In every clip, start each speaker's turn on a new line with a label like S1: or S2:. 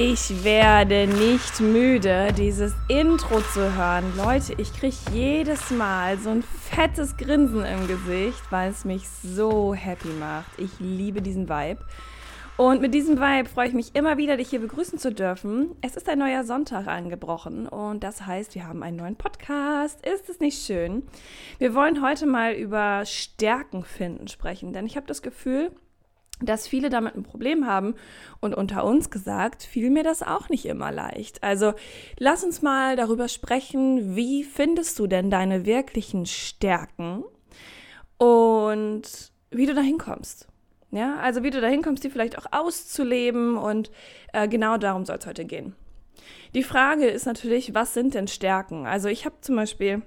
S1: Ich werde nicht müde, dieses Intro zu hören. Leute, ich kriege jedes Mal so ein fettes Grinsen im Gesicht, weil es mich so happy macht. Ich liebe diesen Vibe. Und mit diesem Vibe freue ich mich immer wieder, dich hier begrüßen zu dürfen. Es ist ein neuer Sonntag angebrochen und das heißt, wir haben einen neuen Podcast. Ist es nicht schön? Wir wollen heute mal über Stärken finden sprechen, denn ich habe das Gefühl, dass viele damit ein Problem haben. Und unter uns gesagt, fiel mir das auch nicht immer leicht. Also lass uns mal darüber sprechen, wie findest du denn deine wirklichen Stärken und wie du dahin kommst. Ja, also wie du dahin kommst, die vielleicht auch auszuleben und äh, genau darum soll es heute gehen. Die Frage ist natürlich, was sind denn Stärken? Also ich habe zum Beispiel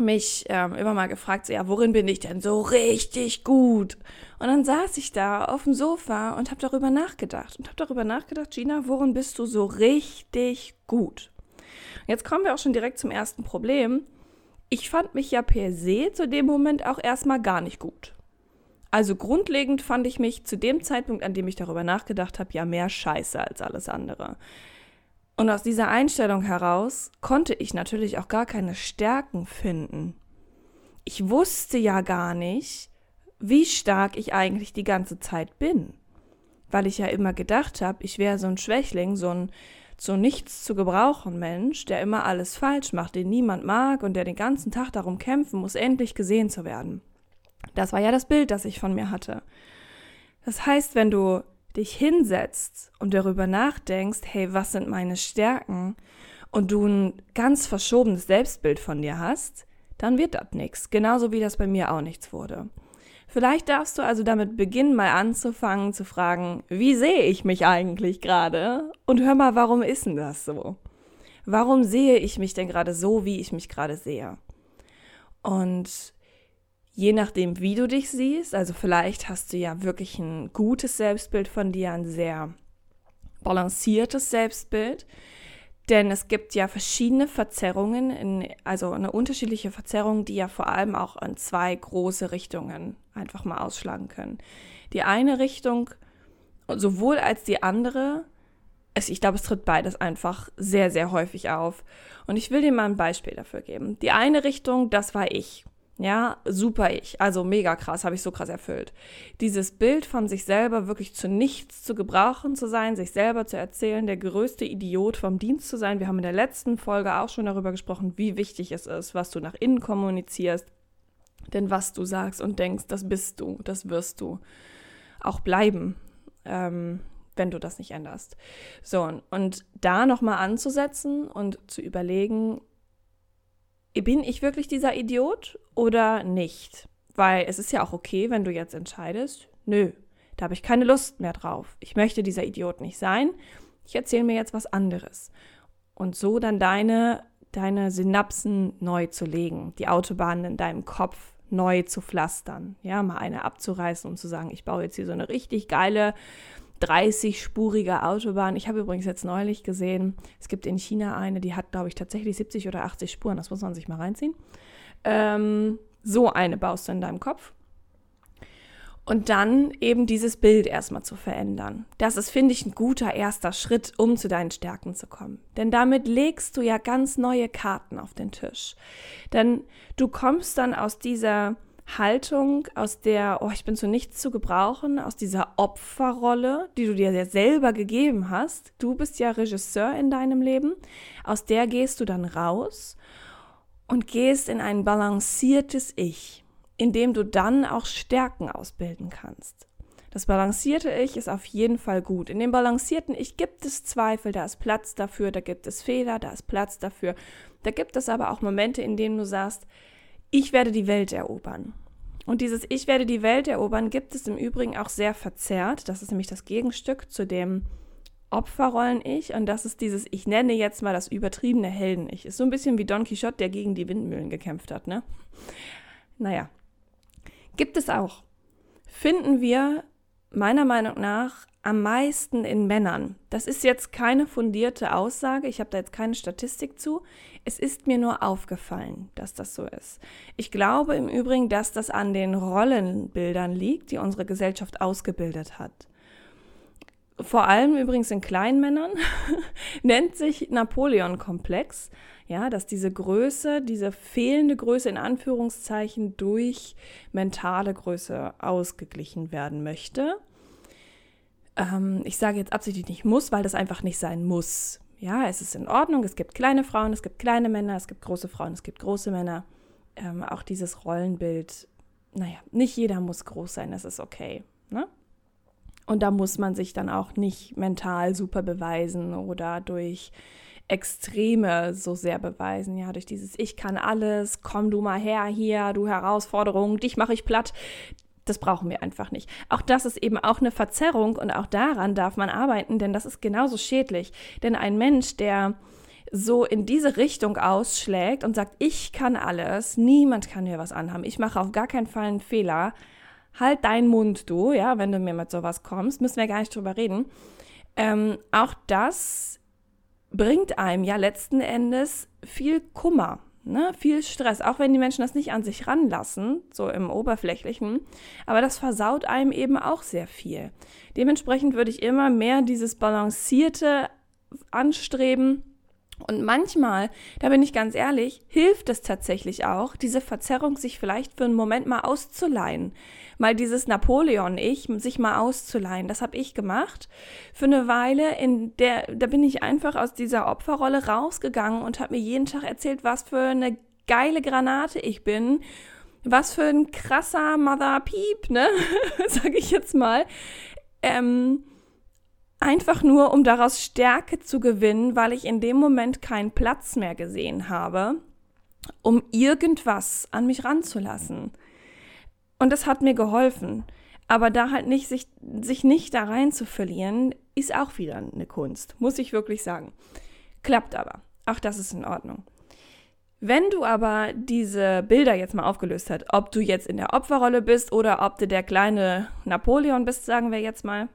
S1: mich ähm, immer mal gefragt, so, ja, worin bin ich denn so richtig gut? Und dann saß ich da auf dem Sofa und habe darüber nachgedacht und habe darüber nachgedacht, Gina, worin bist du so richtig gut? Jetzt kommen wir auch schon direkt zum ersten Problem. Ich fand mich ja per se zu dem Moment auch erstmal gar nicht gut. Also grundlegend fand ich mich zu dem Zeitpunkt, an dem ich darüber nachgedacht habe, ja mehr scheiße als alles andere. Und aus dieser Einstellung heraus konnte ich natürlich auch gar keine Stärken finden. Ich wusste ja gar nicht, wie stark ich eigentlich die ganze Zeit bin. Weil ich ja immer gedacht habe, ich wäre so ein Schwächling, so ein zu nichts zu gebrauchen Mensch, der immer alles falsch macht, den niemand mag und der den ganzen Tag darum kämpfen muss, endlich gesehen zu werden. Das war ja das Bild, das ich von mir hatte. Das heißt, wenn du dich hinsetzt und darüber nachdenkst, hey, was sind meine Stärken und du ein ganz verschobenes Selbstbild von dir hast, dann wird das nichts. Genauso wie das bei mir auch nichts wurde. Vielleicht darfst du also damit beginnen, mal anzufangen zu fragen, wie sehe ich mich eigentlich gerade? Und hör mal, warum ist denn das so? Warum sehe ich mich denn gerade so, wie ich mich gerade sehe? Und je nachdem, wie du dich siehst, also vielleicht hast du ja wirklich ein gutes Selbstbild von dir, ein sehr balanciertes Selbstbild, denn es gibt ja verschiedene Verzerrungen, in, also eine unterschiedliche Verzerrung, die ja vor allem auch in zwei große Richtungen einfach mal ausschlagen können. Die eine Richtung, sowohl als die andere, also ich glaube, es tritt beides einfach sehr, sehr häufig auf. Und ich will dir mal ein Beispiel dafür geben. Die eine Richtung, das war ich. Ja, super ich. Also mega krass, habe ich so krass erfüllt. Dieses Bild von sich selber wirklich zu nichts zu gebrauchen zu sein, sich selber zu erzählen, der größte Idiot vom Dienst zu sein. Wir haben in der letzten Folge auch schon darüber gesprochen, wie wichtig es ist, was du nach innen kommunizierst. Denn was du sagst und denkst, das bist du, das wirst du auch bleiben, ähm, wenn du das nicht änderst. So, und da nochmal anzusetzen und zu überlegen, bin ich wirklich dieser Idiot oder nicht? Weil es ist ja auch okay, wenn du jetzt entscheidest, nö, da habe ich keine Lust mehr drauf. Ich möchte dieser Idiot nicht sein. Ich erzähle mir jetzt was anderes. Und so dann deine, deine Synapsen neu zu legen, die Autobahnen in deinem Kopf neu zu pflastern. Ja, mal eine abzureißen und zu sagen, ich baue jetzt hier so eine richtig geile 30-spurige Autobahn. Ich habe übrigens jetzt neulich gesehen, es gibt in China eine, die hat, glaube ich, tatsächlich 70 oder 80 Spuren. Das muss man sich mal reinziehen. Ähm, so eine baust du in deinem Kopf. Und dann eben dieses Bild erstmal zu verändern. Das ist, finde ich, ein guter erster Schritt, um zu deinen Stärken zu kommen. Denn damit legst du ja ganz neue Karten auf den Tisch. Denn du kommst dann aus dieser Haltung, aus der, oh, ich bin zu nichts zu gebrauchen, aus dieser Opferrolle, die du dir ja selber gegeben hast. Du bist ja Regisseur in deinem Leben. Aus der gehst du dann raus und gehst in ein balanciertes Ich, in dem du dann auch Stärken ausbilden kannst. Das balancierte Ich ist auf jeden Fall gut. In dem balancierten Ich gibt es Zweifel, da ist Platz dafür, da gibt es Fehler, da ist Platz dafür. Da gibt es aber auch Momente, in denen du sagst, ich werde die Welt erobern. Und dieses Ich werde die Welt erobern gibt es im Übrigen auch sehr verzerrt. Das ist nämlich das Gegenstück zu dem Opferrollen-Ich und das ist dieses, ich nenne jetzt mal das übertriebene Helden-Ich. Ist so ein bisschen wie Don Quixote, der gegen die Windmühlen gekämpft hat, ne? Naja. Gibt es auch. Finden wir meiner Meinung nach am meisten in Männern. Das ist jetzt keine fundierte Aussage, ich habe da jetzt keine Statistik zu. Es ist mir nur aufgefallen, dass das so ist. Ich glaube im Übrigen, dass das an den Rollenbildern liegt, die unsere Gesellschaft ausgebildet hat vor allem übrigens in kleinen Männern, nennt sich Napoleon-Komplex. Ja, dass diese Größe, diese fehlende Größe in Anführungszeichen durch mentale Größe ausgeglichen werden möchte. Ähm, ich sage jetzt absichtlich nicht muss, weil das einfach nicht sein muss. Ja, es ist in Ordnung. Es gibt kleine Frauen, es gibt kleine Männer, es gibt große Frauen, es gibt große Männer. Ähm, auch dieses Rollenbild, naja, nicht jeder muss groß sein, das ist okay. Ne? Und da muss man sich dann auch nicht mental super beweisen oder durch Extreme so sehr beweisen. Ja, durch dieses Ich kann alles, komm du mal her hier, du Herausforderung, dich mache ich platt. Das brauchen wir einfach nicht. Auch das ist eben auch eine Verzerrung und auch daran darf man arbeiten, denn das ist genauso schädlich. Denn ein Mensch, der so in diese Richtung ausschlägt und sagt, ich kann alles, niemand kann mir was anhaben, ich mache auf gar keinen Fall einen Fehler, halt deinen Mund, du, ja, wenn du mir mit sowas kommst, müssen wir gar nicht drüber reden. Ähm, auch das bringt einem ja letzten Endes viel Kummer, ne? viel Stress, auch wenn die Menschen das nicht an sich ranlassen, so im Oberflächlichen. Aber das versaut einem eben auch sehr viel. Dementsprechend würde ich immer mehr dieses Balancierte anstreben und manchmal, da bin ich ganz ehrlich, hilft es tatsächlich auch, diese Verzerrung sich vielleicht für einen Moment mal auszuleihen. Mal dieses Napoleon-Ich, sich mal auszuleihen. Das habe ich gemacht. Für eine Weile, in der, da bin ich einfach aus dieser Opferrolle rausgegangen und habe mir jeden Tag erzählt, was für eine geile Granate ich bin. Was für ein krasser Mother Peep, ne? Sag ich jetzt mal. Ähm, Einfach nur, um daraus Stärke zu gewinnen, weil ich in dem Moment keinen Platz mehr gesehen habe, um irgendwas an mich ranzulassen. Und das hat mir geholfen. Aber da halt nicht, sich, sich nicht da rein zu verlieren, ist auch wieder eine Kunst, muss ich wirklich sagen. Klappt aber. Auch das ist in Ordnung. Wenn du aber diese Bilder jetzt mal aufgelöst hast, ob du jetzt in der Opferrolle bist oder ob du der kleine Napoleon bist, sagen wir jetzt mal,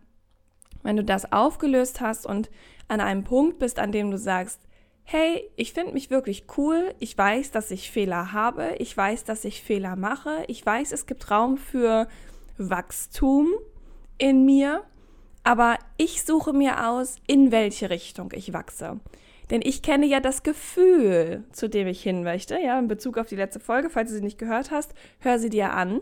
S1: wenn du das aufgelöst hast und an einem Punkt bist, an dem du sagst, hey, ich finde mich wirklich cool, ich weiß, dass ich Fehler habe, ich weiß, dass ich Fehler mache, ich weiß, es gibt Raum für Wachstum in mir, aber ich suche mir aus, in welche Richtung ich wachse. Denn ich kenne ja das Gefühl, zu dem ich hin möchte. Ja, in Bezug auf die letzte Folge, falls du sie nicht gehört hast, hör sie dir an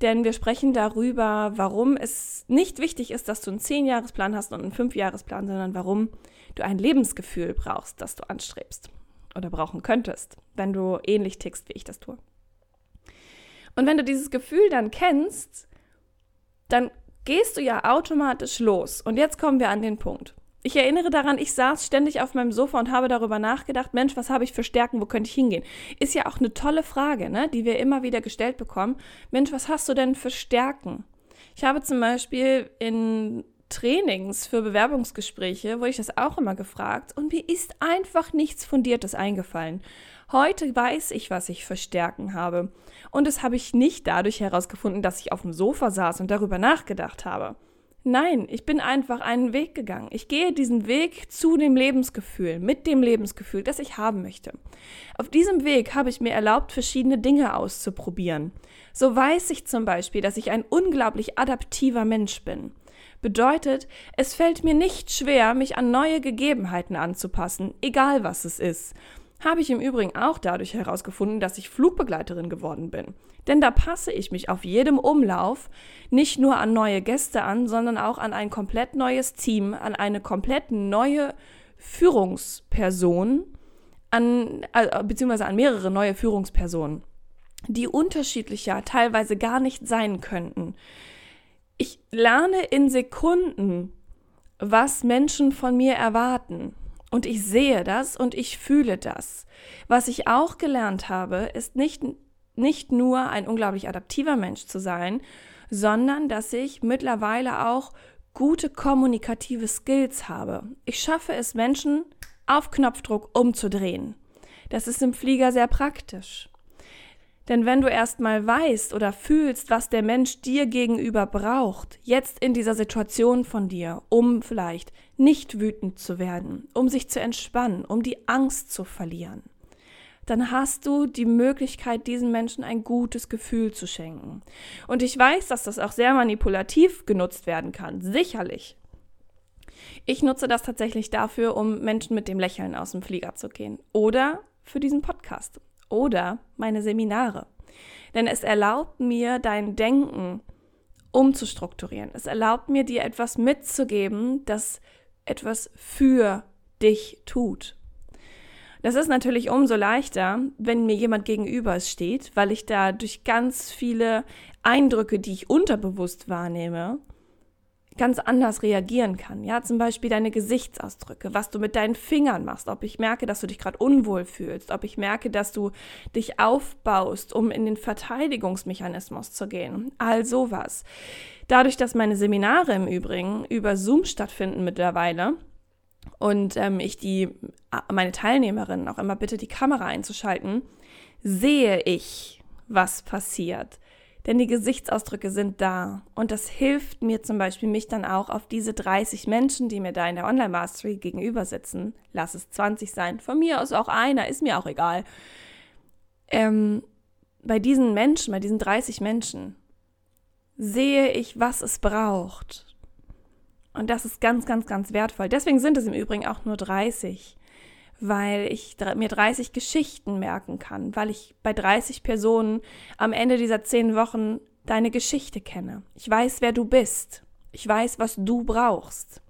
S1: denn wir sprechen darüber, warum es nicht wichtig ist, dass du einen Zehn-Jahres-Plan hast und einen Fünf-Jahres-Plan, sondern warum du ein Lebensgefühl brauchst, das du anstrebst oder brauchen könntest, wenn du ähnlich tickst, wie ich das tue. Und wenn du dieses Gefühl dann kennst, dann gehst du ja automatisch los. Und jetzt kommen wir an den Punkt. Ich erinnere daran, ich saß ständig auf meinem Sofa und habe darüber nachgedacht, Mensch, was habe ich für Stärken, wo könnte ich hingehen? Ist ja auch eine tolle Frage, ne, die wir immer wieder gestellt bekommen. Mensch, was hast du denn für Stärken? Ich habe zum Beispiel in Trainings für Bewerbungsgespräche, wurde ich das auch immer gefragt und mir ist einfach nichts Fundiertes eingefallen. Heute weiß ich, was ich für Stärken habe. Und das habe ich nicht dadurch herausgefunden, dass ich auf dem Sofa saß und darüber nachgedacht habe. Nein, ich bin einfach einen Weg gegangen. Ich gehe diesen Weg zu dem Lebensgefühl, mit dem Lebensgefühl, das ich haben möchte. Auf diesem Weg habe ich mir erlaubt, verschiedene Dinge auszuprobieren. So weiß ich zum Beispiel, dass ich ein unglaublich adaptiver Mensch bin. Bedeutet, es fällt mir nicht schwer, mich an neue Gegebenheiten anzupassen, egal was es ist. Habe ich im Übrigen auch dadurch herausgefunden, dass ich Flugbegleiterin geworden bin. Denn da passe ich mich auf jedem Umlauf nicht nur an neue Gäste an, sondern auch an ein komplett neues Team, an eine komplett neue Führungsperson, an, äh, beziehungsweise an mehrere neue Führungspersonen, die unterschiedlicher teilweise gar nicht sein könnten. Ich lerne in Sekunden, was Menschen von mir erwarten. Und ich sehe das und ich fühle das. Was ich auch gelernt habe, ist nicht, nicht nur ein unglaublich adaptiver Mensch zu sein, sondern dass ich mittlerweile auch gute kommunikative Skills habe. Ich schaffe es, Menschen auf Knopfdruck umzudrehen. Das ist im Flieger sehr praktisch. Denn wenn du erstmal weißt oder fühlst, was der Mensch dir gegenüber braucht, jetzt in dieser Situation von dir, um vielleicht nicht wütend zu werden, um sich zu entspannen, um die Angst zu verlieren, dann hast du die Möglichkeit, diesen Menschen ein gutes Gefühl zu schenken. Und ich weiß, dass das auch sehr manipulativ genutzt werden kann, sicherlich. Ich nutze das tatsächlich dafür, um Menschen mit dem Lächeln aus dem Flieger zu gehen. Oder für diesen Podcast oder meine Seminare. Denn es erlaubt mir, dein Denken umzustrukturieren. Es erlaubt mir, dir etwas mitzugeben, das etwas für dich tut. Das ist natürlich umso leichter, wenn mir jemand gegenüber steht, weil ich da durch ganz viele Eindrücke, die ich unterbewusst wahrnehme, ganz anders reagieren kann. Ja, zum Beispiel deine Gesichtsausdrücke, was du mit deinen Fingern machst, ob ich merke, dass du dich gerade unwohl fühlst, ob ich merke, dass du dich aufbaust, um in den Verteidigungsmechanismus zu gehen. All sowas. Dadurch, dass meine Seminare im Übrigen über Zoom stattfinden mittlerweile, und ähm, ich die meine Teilnehmerinnen auch immer bitte die Kamera einzuschalten, sehe ich, was passiert. Denn die Gesichtsausdrücke sind da. Und das hilft mir zum Beispiel, mich dann auch auf diese 30 Menschen, die mir da in der Online-Mastery gegenüber sitzen, lass es 20 sein, von mir aus auch einer, ist mir auch egal. Ähm, bei diesen Menschen, bei diesen 30 Menschen, sehe ich, was es braucht. Und das ist ganz, ganz, ganz wertvoll. Deswegen sind es im Übrigen auch nur 30 weil ich mir 30 Geschichten merken kann, weil ich bei 30 Personen am Ende dieser zehn Wochen deine Geschichte kenne. Ich weiß, wer du bist. Ich weiß, was du brauchst.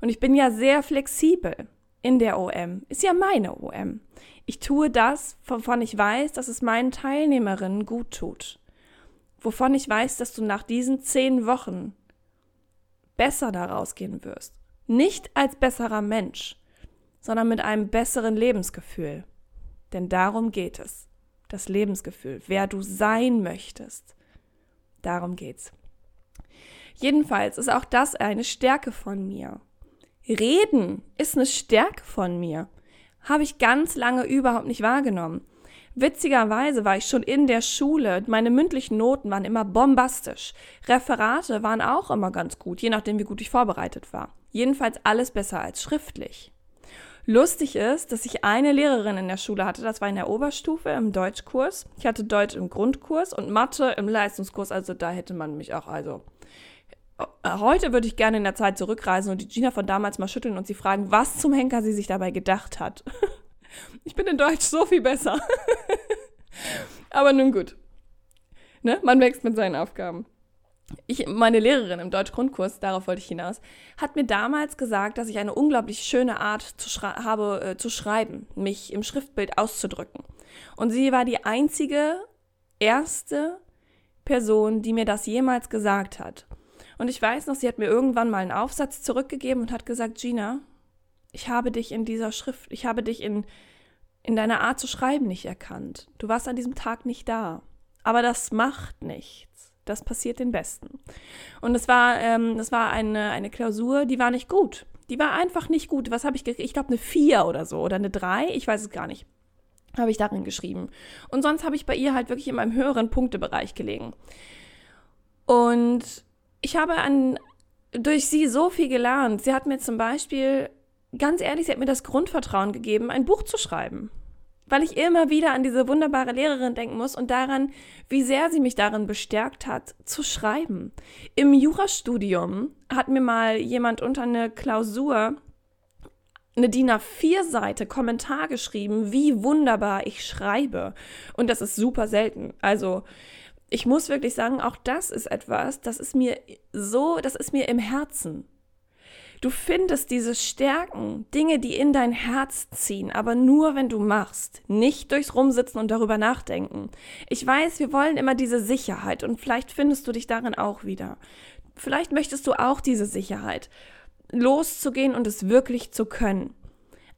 S1: Und ich bin ja sehr flexibel in der OM. Ist ja meine OM. Ich tue das, wovon ich weiß, dass es meinen Teilnehmerinnen gut tut. Wovon ich weiß, dass du nach diesen zehn Wochen besser daraus gehen wirst. Nicht als besserer Mensch, sondern mit einem besseren Lebensgefühl. Denn darum geht es. Das Lebensgefühl, wer du sein möchtest. Darum geht's. Jedenfalls ist auch das eine Stärke von mir. Reden ist eine Stärke von mir. Habe ich ganz lange überhaupt nicht wahrgenommen. Witzigerweise war ich schon in der Schule, meine mündlichen Noten waren immer bombastisch. Referate waren auch immer ganz gut, je nachdem, wie gut ich vorbereitet war. Jedenfalls alles besser als schriftlich. Lustig ist, dass ich eine Lehrerin in der Schule hatte, das war in der Oberstufe im Deutschkurs. Ich hatte Deutsch im Grundkurs und Mathe im Leistungskurs, also da hätte man mich auch, also äh, heute würde ich gerne in der Zeit zurückreisen und die Gina von damals mal schütteln und sie fragen, was zum Henker sie sich dabei gedacht hat. Ich bin in Deutsch so viel besser. Aber nun gut. Ne? Man wächst mit seinen Aufgaben ich, meine Lehrerin im Deutsch-Grundkurs, darauf wollte ich hinaus, hat mir damals gesagt, dass ich eine unglaublich schöne Art zu habe äh, zu schreiben, mich im Schriftbild auszudrücken. Und sie war die einzige, erste Person, die mir das jemals gesagt hat. Und ich weiß noch, sie hat mir irgendwann mal einen Aufsatz zurückgegeben und hat gesagt, Gina, ich habe dich in dieser Schrift, ich habe dich in, in deiner Art zu schreiben nicht erkannt. Du warst an diesem Tag nicht da. Aber das macht nichts. Das passiert den Besten. Und es war, ähm, das war eine, eine Klausur, die war nicht gut. Die war einfach nicht gut. Was habe ich gekriegt? Ich glaube, eine 4 oder so oder eine 3. Ich weiß es gar nicht. Habe ich darin geschrieben. Und sonst habe ich bei ihr halt wirklich in meinem höheren Punktebereich gelegen. Und ich habe an, durch sie so viel gelernt. Sie hat mir zum Beispiel, ganz ehrlich, sie hat mir das Grundvertrauen gegeben, ein Buch zu schreiben weil ich immer wieder an diese wunderbare Lehrerin denken muss und daran, wie sehr sie mich darin bestärkt hat, zu schreiben. Im Jurastudium hat mir mal jemand unter eine Klausur eine DIN A4-Seite Kommentar geschrieben, wie wunderbar ich schreibe. Und das ist super selten. Also, ich muss wirklich sagen, auch das ist etwas, das ist mir so, das ist mir im Herzen. Du findest diese Stärken, Dinge, die in dein Herz ziehen, aber nur wenn du machst, nicht durchs Rumsitzen und darüber nachdenken. Ich weiß, wir wollen immer diese Sicherheit und vielleicht findest du dich darin auch wieder. Vielleicht möchtest du auch diese Sicherheit, loszugehen und es wirklich zu können.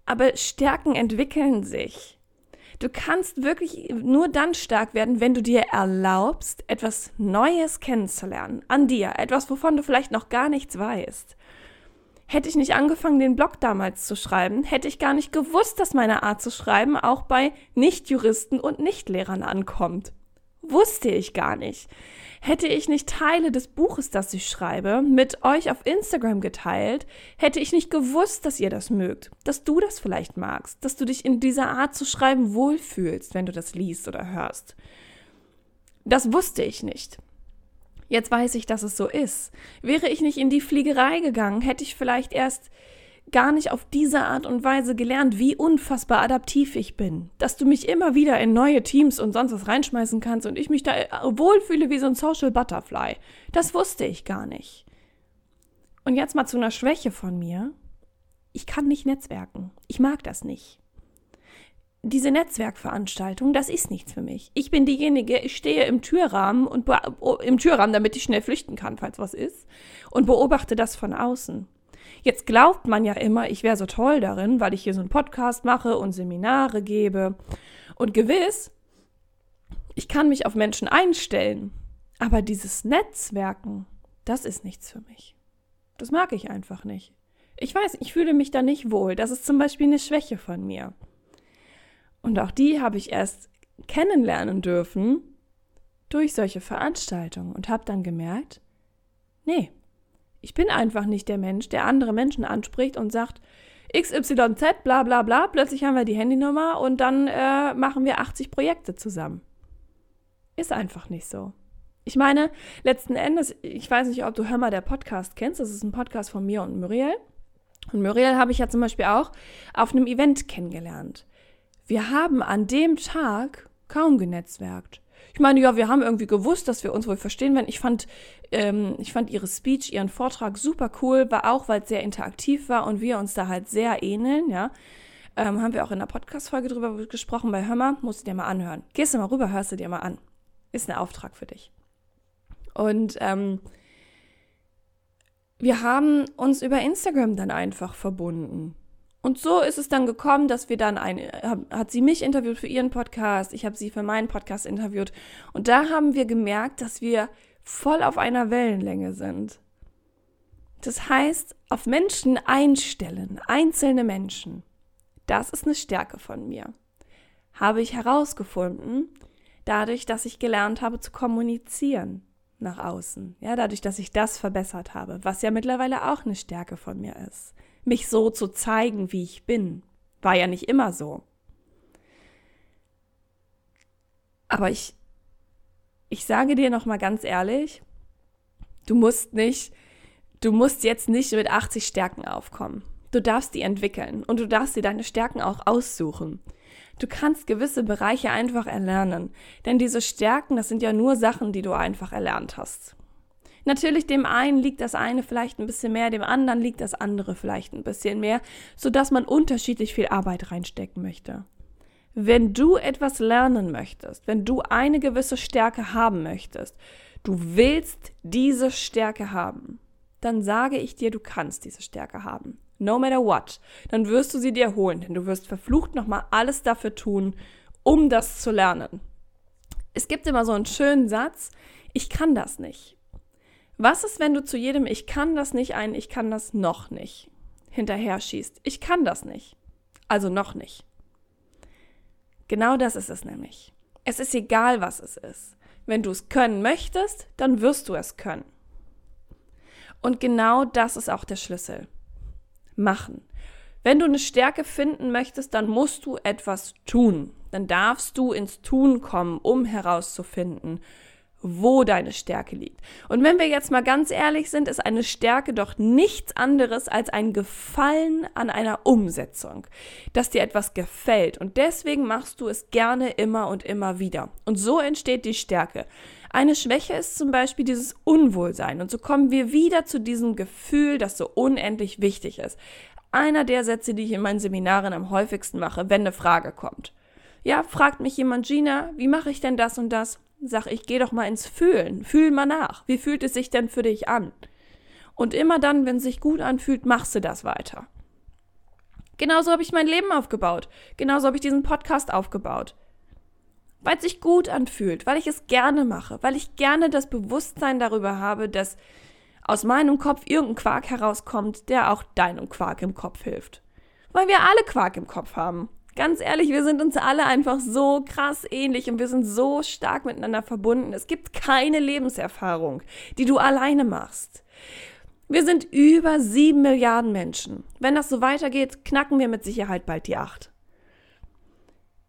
S1: Aber Stärken entwickeln sich. Du kannst wirklich nur dann stark werden, wenn du dir erlaubst, etwas Neues kennenzulernen an dir, etwas, wovon du vielleicht noch gar nichts weißt. Hätte ich nicht angefangen, den Blog damals zu schreiben, hätte ich gar nicht gewusst, dass meine Art zu schreiben auch bei Nichtjuristen und Nichtlehrern ankommt. Wusste ich gar nicht. Hätte ich nicht Teile des Buches, das ich schreibe, mit euch auf Instagram geteilt, hätte ich nicht gewusst, dass ihr das mögt, dass du das vielleicht magst, dass du dich in dieser Art zu schreiben wohlfühlst, wenn du das liest oder hörst. Das wusste ich nicht. Jetzt weiß ich, dass es so ist. Wäre ich nicht in die Fliegerei gegangen, hätte ich vielleicht erst gar nicht auf diese Art und Weise gelernt, wie unfassbar adaptiv ich bin. Dass du mich immer wieder in neue Teams und sonst was reinschmeißen kannst und ich mich da wohlfühle wie so ein Social Butterfly. Das wusste ich gar nicht. Und jetzt mal zu einer Schwäche von mir. Ich kann nicht netzwerken. Ich mag das nicht diese Netzwerkveranstaltung, das ist nichts für mich. Ich bin diejenige, ich stehe im Türrahmen und im Türrahmen, damit ich schnell flüchten kann, falls was ist, und beobachte das von außen. Jetzt glaubt man ja immer, ich wäre so toll darin, weil ich hier so einen Podcast mache und Seminare gebe. Und gewiss, ich kann mich auf Menschen einstellen. Aber dieses Netzwerken, das ist nichts für mich. Das mag ich einfach nicht. Ich weiß, ich fühle mich da nicht wohl. Das ist zum Beispiel eine Schwäche von mir. Und auch die habe ich erst kennenlernen dürfen durch solche Veranstaltungen und habe dann gemerkt, nee, ich bin einfach nicht der Mensch, der andere Menschen anspricht und sagt, XYZ, bla bla bla, plötzlich haben wir die Handynummer und dann äh, machen wir 80 Projekte zusammen. Ist einfach nicht so. Ich meine, letzten Endes, ich weiß nicht, ob du Hör mal der Podcast kennst, das ist ein Podcast von mir und Muriel. Und Muriel habe ich ja zum Beispiel auch auf einem Event kennengelernt. Wir haben an dem Tag kaum genetzwerkt. Ich meine, ja, wir haben irgendwie gewusst, dass wir uns wohl verstehen werden. Ich fand, ähm, ich fand ihre Speech, ihren Vortrag super cool, war auch, weil es sehr interaktiv war und wir uns da halt sehr ähneln, ja. Ähm, haben wir auch in der Podcast-Folge drüber gesprochen bei Hörmer, musst du dir mal anhören. Gehst du mal rüber, hörst du dir mal an. Ist ein Auftrag für dich. Und ähm, wir haben uns über Instagram dann einfach verbunden. Und so ist es dann gekommen, dass wir dann eine, hat sie mich interviewt für ihren Podcast, ich habe sie für meinen Podcast interviewt. Und da haben wir gemerkt, dass wir voll auf einer Wellenlänge sind. Das heißt, auf Menschen einstellen, einzelne Menschen. Das ist eine Stärke von mir. Habe ich herausgefunden, dadurch, dass ich gelernt habe zu kommunizieren nach außen. Ja, dadurch, dass ich das verbessert habe, was ja mittlerweile auch eine Stärke von mir ist mich so zu zeigen, wie ich bin. War ja nicht immer so. Aber ich, ich sage dir noch mal ganz ehrlich, du musst nicht, du musst jetzt nicht mit 80 Stärken aufkommen. Du darfst die entwickeln und du darfst dir deine Stärken auch aussuchen. Du kannst gewisse Bereiche einfach erlernen, denn diese Stärken, das sind ja nur Sachen, die du einfach erlernt hast. Natürlich, dem einen liegt das eine vielleicht ein bisschen mehr, dem anderen liegt das andere vielleicht ein bisschen mehr, sodass man unterschiedlich viel Arbeit reinstecken möchte. Wenn du etwas lernen möchtest, wenn du eine gewisse Stärke haben möchtest, du willst diese Stärke haben, dann sage ich dir, du kannst diese Stärke haben. No matter what. Dann wirst du sie dir holen, denn du wirst verflucht nochmal alles dafür tun, um das zu lernen. Es gibt immer so einen schönen Satz, ich kann das nicht. Was ist, wenn du zu jedem Ich kann das nicht ein Ich kann das noch nicht hinterher schießt? Ich kann das nicht. Also noch nicht. Genau das ist es nämlich. Es ist egal, was es ist. Wenn du es können möchtest, dann wirst du es können. Und genau das ist auch der Schlüssel. Machen. Wenn du eine Stärke finden möchtest, dann musst du etwas tun. Dann darfst du ins Tun kommen, um herauszufinden, wo deine Stärke liegt. Und wenn wir jetzt mal ganz ehrlich sind, ist eine Stärke doch nichts anderes als ein Gefallen an einer Umsetzung, dass dir etwas gefällt. Und deswegen machst du es gerne immer und immer wieder. Und so entsteht die Stärke. Eine Schwäche ist zum Beispiel dieses Unwohlsein. Und so kommen wir wieder zu diesem Gefühl, das so unendlich wichtig ist. Einer der Sätze, die ich in meinen Seminaren am häufigsten mache, wenn eine Frage kommt. Ja, fragt mich jemand, Gina, wie mache ich denn das und das? Sag ich, geh doch mal ins Fühlen. Fühl mal nach. Wie fühlt es sich denn für dich an? Und immer dann, wenn es sich gut anfühlt, machst du das weiter. Genauso habe ich mein Leben aufgebaut. Genauso habe ich diesen Podcast aufgebaut. Weil es sich gut anfühlt, weil ich es gerne mache, weil ich gerne das Bewusstsein darüber habe, dass aus meinem Kopf irgendein Quark herauskommt, der auch deinem Quark im Kopf hilft. Weil wir alle Quark im Kopf haben. Ganz ehrlich, wir sind uns alle einfach so krass ähnlich und wir sind so stark miteinander verbunden. Es gibt keine Lebenserfahrung, die du alleine machst. Wir sind über sieben Milliarden Menschen. Wenn das so weitergeht, knacken wir mit Sicherheit bald die acht.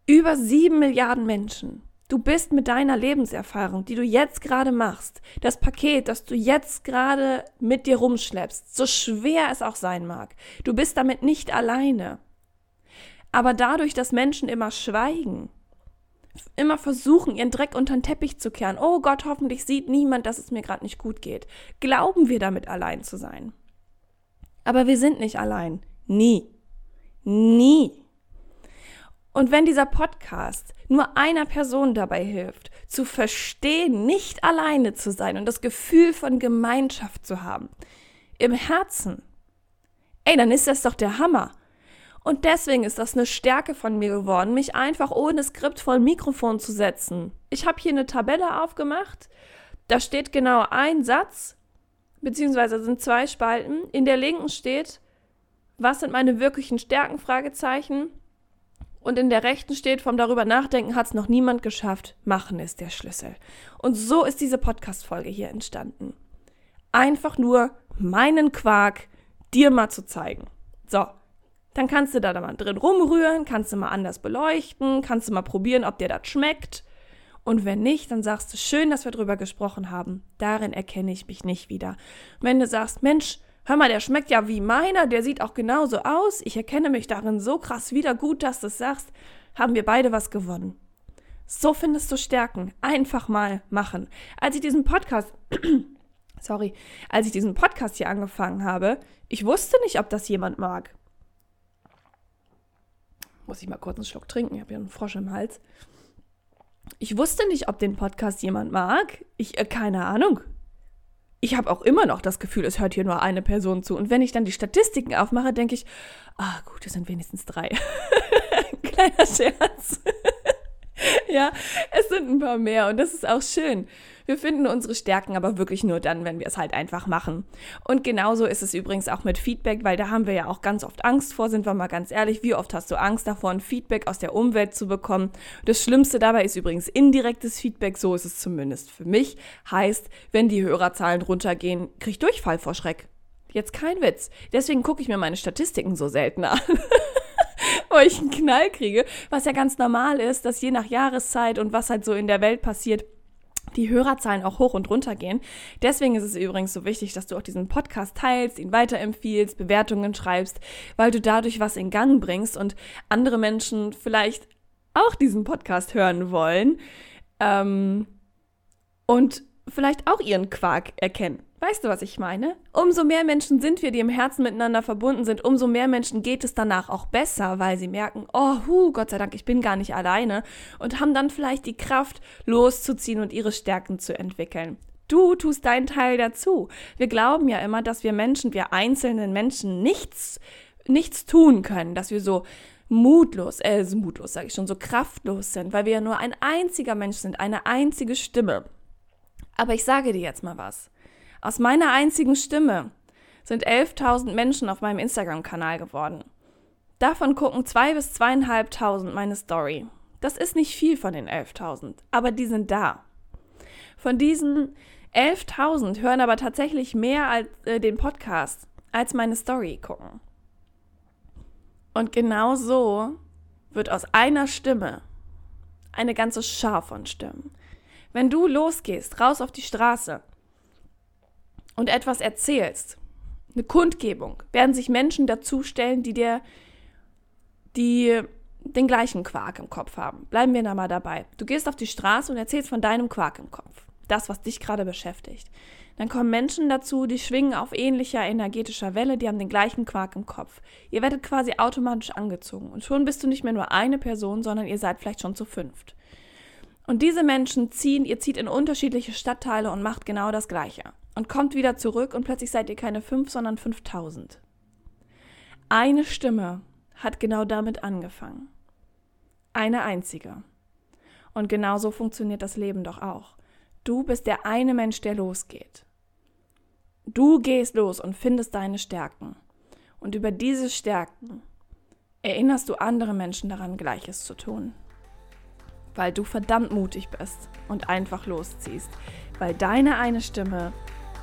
S1: Über sieben Milliarden Menschen. Du bist mit deiner Lebenserfahrung, die du jetzt gerade machst, das Paket, das du jetzt gerade mit dir rumschleppst, so schwer es auch sein mag, du bist damit nicht alleine. Aber dadurch, dass Menschen immer schweigen, immer versuchen, ihren Dreck unter den Teppich zu kehren, oh Gott, hoffentlich sieht niemand, dass es mir gerade nicht gut geht, glauben wir damit allein zu sein. Aber wir sind nicht allein. Nie. Nie. Und wenn dieser Podcast nur einer Person dabei hilft, zu verstehen, nicht alleine zu sein und das Gefühl von Gemeinschaft zu haben, im Herzen, ey, dann ist das doch der Hammer. Und deswegen ist das eine Stärke von mir geworden, mich einfach ohne Skript vor ein Mikrofon zu setzen. Ich habe hier eine Tabelle aufgemacht, da steht genau ein Satz, beziehungsweise sind zwei Spalten. In der linken steht, was sind meine wirklichen Stärken? Fragezeichen. Und in der rechten steht, vom darüber nachdenken hat es noch niemand geschafft. Machen ist der Schlüssel. Und so ist diese Podcast-Folge hier entstanden. Einfach nur meinen Quark dir mal zu zeigen. So. Dann kannst du da mal drin rumrühren, kannst du mal anders beleuchten, kannst du mal probieren, ob dir das schmeckt. Und wenn nicht, dann sagst du, schön, dass wir drüber gesprochen haben. Darin erkenne ich mich nicht wieder. Wenn du sagst, Mensch, Hör mal, der schmeckt ja wie meiner, der sieht auch genauso aus. Ich erkenne mich darin so krass wieder. Gut, dass du es sagst. Haben wir beide was gewonnen. So findest du Stärken. Einfach mal machen. Als ich diesen Podcast, sorry, als ich diesen Podcast hier angefangen habe, ich wusste nicht, ob das jemand mag. Muss ich mal kurz einen Schluck trinken, ich habe ja einen Frosch im Hals. Ich wusste nicht, ob den Podcast jemand mag. Ich, äh, keine Ahnung ich habe auch immer noch das Gefühl, es hört hier nur eine Person zu. Und wenn ich dann die Statistiken aufmache, denke ich, ah gut, es sind wenigstens drei. Kleiner Scherz. ja, es sind ein paar mehr und das ist auch schön. Wir finden unsere Stärken aber wirklich nur dann, wenn wir es halt einfach machen. Und genauso ist es übrigens auch mit Feedback, weil da haben wir ja auch ganz oft Angst vor, sind wir mal ganz ehrlich. Wie oft hast du Angst davor, Feedback aus der Umwelt zu bekommen? Das Schlimmste dabei ist übrigens indirektes Feedback, so ist es zumindest für mich. Heißt, wenn die Hörerzahlen runtergehen, krieg ich Durchfall vor Schreck. Jetzt kein Witz. Deswegen gucke ich mir meine Statistiken so selten an. weil ich einen Knall kriege, was ja ganz normal ist, dass je nach Jahreszeit und was halt so in der Welt passiert, die Hörerzahlen auch hoch und runter gehen. Deswegen ist es übrigens so wichtig, dass du auch diesen Podcast teilst, ihn weiterempfiehlst, Bewertungen schreibst, weil du dadurch was in Gang bringst und andere Menschen vielleicht auch diesen Podcast hören wollen ähm, und vielleicht auch ihren Quark erkennen. Weißt du, was ich meine? Umso mehr Menschen sind wir, die im Herzen miteinander verbunden sind, umso mehr Menschen geht es danach auch besser, weil sie merken, oh, hu, Gott sei Dank, ich bin gar nicht alleine und haben dann vielleicht die Kraft, loszuziehen und ihre Stärken zu entwickeln. Du tust deinen Teil dazu. Wir glauben ja immer, dass wir Menschen, wir einzelnen Menschen nichts, nichts tun können, dass wir so mutlos, äh, mutlos sage ich schon, so kraftlos sind, weil wir ja nur ein einziger Mensch sind, eine einzige Stimme. Aber ich sage dir jetzt mal was. Aus meiner einzigen Stimme sind 11.000 Menschen auf meinem Instagram-Kanal geworden. Davon gucken 2.000 bis 2.500 meine Story. Das ist nicht viel von den 11.000, aber die sind da. Von diesen 11.000 hören aber tatsächlich mehr als äh, den Podcast, als meine Story gucken. Und genau so wird aus einer Stimme eine ganze Schar von Stimmen. Wenn du losgehst, raus auf die Straße und etwas erzählst, eine Kundgebung, werden sich Menschen dazustellen, die dir, die den gleichen Quark im Kopf haben. Bleiben wir da mal dabei. Du gehst auf die Straße und erzählst von deinem Quark im Kopf. Das, was dich gerade beschäftigt. Dann kommen Menschen dazu, die schwingen auf ähnlicher energetischer Welle, die haben den gleichen Quark im Kopf. Ihr werdet quasi automatisch angezogen. Und schon bist du nicht mehr nur eine Person, sondern ihr seid vielleicht schon zu fünft. Und diese Menschen ziehen, ihr zieht in unterschiedliche Stadtteile und macht genau das Gleiche. Und kommt wieder zurück und plötzlich seid ihr keine fünf, sondern 5000. Eine Stimme hat genau damit angefangen. Eine einzige. Und genauso funktioniert das Leben doch auch. Du bist der eine Mensch, der losgeht. Du gehst los und findest deine Stärken. Und über diese Stärken erinnerst du andere Menschen daran, Gleiches zu tun. Weil du verdammt mutig bist und einfach losziehst. Weil deine eine Stimme